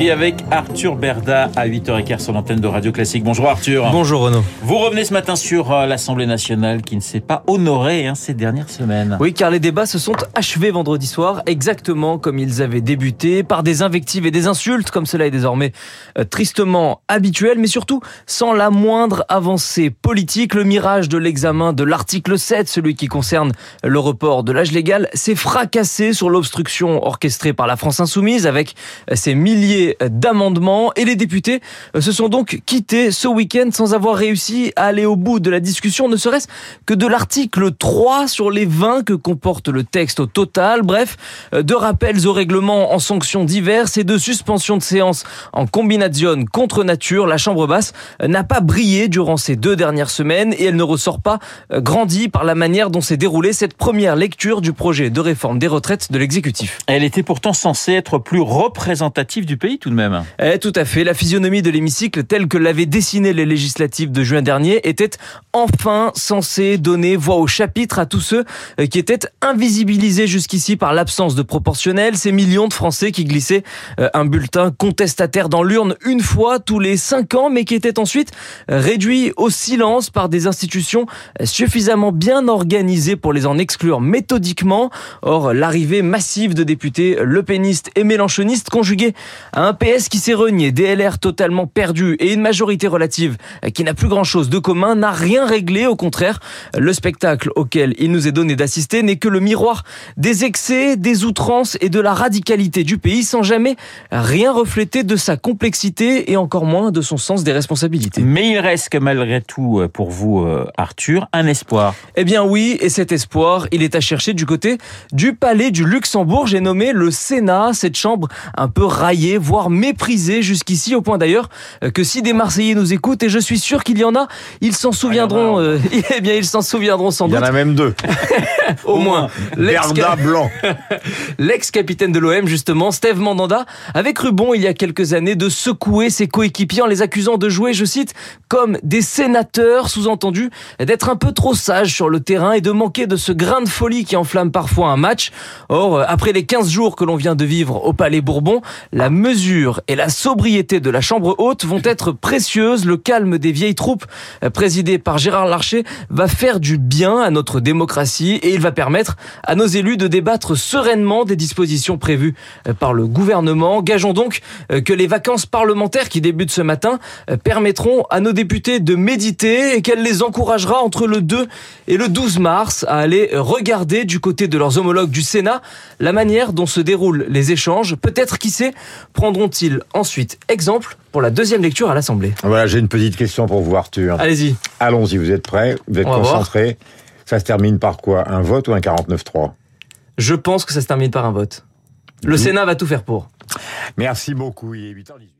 et avec Arthur Berda à 8h15 sur l'antenne de Radio Classique. Bonjour Arthur. Bonjour Renaud. Vous revenez ce matin sur euh, l'Assemblée nationale qui ne s'est pas honorée hein, ces dernières semaines. Oui, car les débats se sont achevés vendredi soir, exactement comme ils avaient débuté, par des invectives et des insultes, comme cela est désormais euh, tristement habituel, mais surtout sans la moindre avancée politique. Le mirage de l'examen de l'article 7, celui qui concerne le report de l'âge légal, s'est fracassé sur l'obstruction orchestrée par la France insoumise avec euh, ses milliers d'amendements et les députés euh, se sont donc quittés ce week-end sans avoir réussi à aller au bout de la discussion, ne serait-ce que de l'article 3 sur les 20 que comporte le texte au total. Bref, euh, de rappels au règlement en sanctions diverses et de suspension de séance en combination contre nature. La Chambre basse euh, n'a pas brillé durant ces deux dernières semaines et elle ne ressort pas grandie par la manière dont s'est déroulée cette première lecture du projet de réforme des retraites de l'exécutif. Elle était pourtant censée être plus représentative du pays tout de même. Eh, tout à fait. La physionomie de l'hémicycle, telle que l'avaient dessiné les législatives de juin dernier, était enfin censée donner voix au chapitre à tous ceux euh, qui étaient invisibilisés jusqu'ici par l'absence de proportionnel. Ces millions de Français qui glissaient euh, un bulletin contestataire dans l'urne une fois tous les cinq ans, mais qui étaient ensuite euh, réduits au silence par des institutions suffisamment bien organisées pour les en exclure méthodiquement. Or, l'arrivée massive de députés lepénistes et mélanchonistes conjuguée un PS qui s'est renié, DLR totalement perdu et une majorité relative qui n'a plus grand-chose de commun n'a rien réglé. Au contraire, le spectacle auquel il nous est donné d'assister n'est que le miroir des excès, des outrances et de la radicalité du pays sans jamais rien refléter de sa complexité et encore moins de son sens des responsabilités. Mais il reste malgré tout euh, pour vous, euh, Arthur, un espoir. Eh bien oui, et cet espoir, il est à chercher du côté du palais du Luxembourg. J'ai nommé le Sénat, cette chambre un peu raillée, voire méprisé jusqu'ici, au point d'ailleurs euh, que si des Marseillais nous écoutent, et je suis sûr qu'il y en a, ils s'en souviendront. Ah, euh, eh bien, ils s'en souviendront sans doute. Il y en a même deux. au moins. Berda Blanc. L'ex-capitaine de l'OM, justement, Steve Mandanda, avait cru bon il y a quelques années de secouer ses coéquipiers en les accusant de jouer, je cite, comme des sénateurs, sous-entendu, d'être un peu trop sages sur le terrain et de manquer de ce grain de folie qui enflamme parfois un match. Or, euh, après les 15 jours que l'on vient de vivre au Palais Bourbon, la mesure et la sobriété de la Chambre haute vont être précieuses. Le calme des vieilles troupes, euh, présidées par Gérard Larcher, va faire du bien à notre démocratie et il va permettre à nos élus de débattre sereinement des dispositions prévues euh, par le gouvernement. Gageons donc euh, que les vacances parlementaires qui débutent ce matin permettront à nos députés de méditer et qu'elle les encouragera entre le 2 et le 12 mars à aller regarder du côté de leurs homologues du Sénat la manière dont se déroulent les échanges. Peut-être, qui sait, prendront-ils ensuite exemple pour la deuxième lecture à l'Assemblée? Voilà, j'ai une petite question pour vous, Arthur. Allez-y. Allons-y, vous êtes prêts? Vous êtes concentrés Ça se termine par quoi? Un vote ou un 49-3 Je pense que ça se termine par un vote. Le Sénat va tout faire pour. Merci beaucoup. Il est 8h18.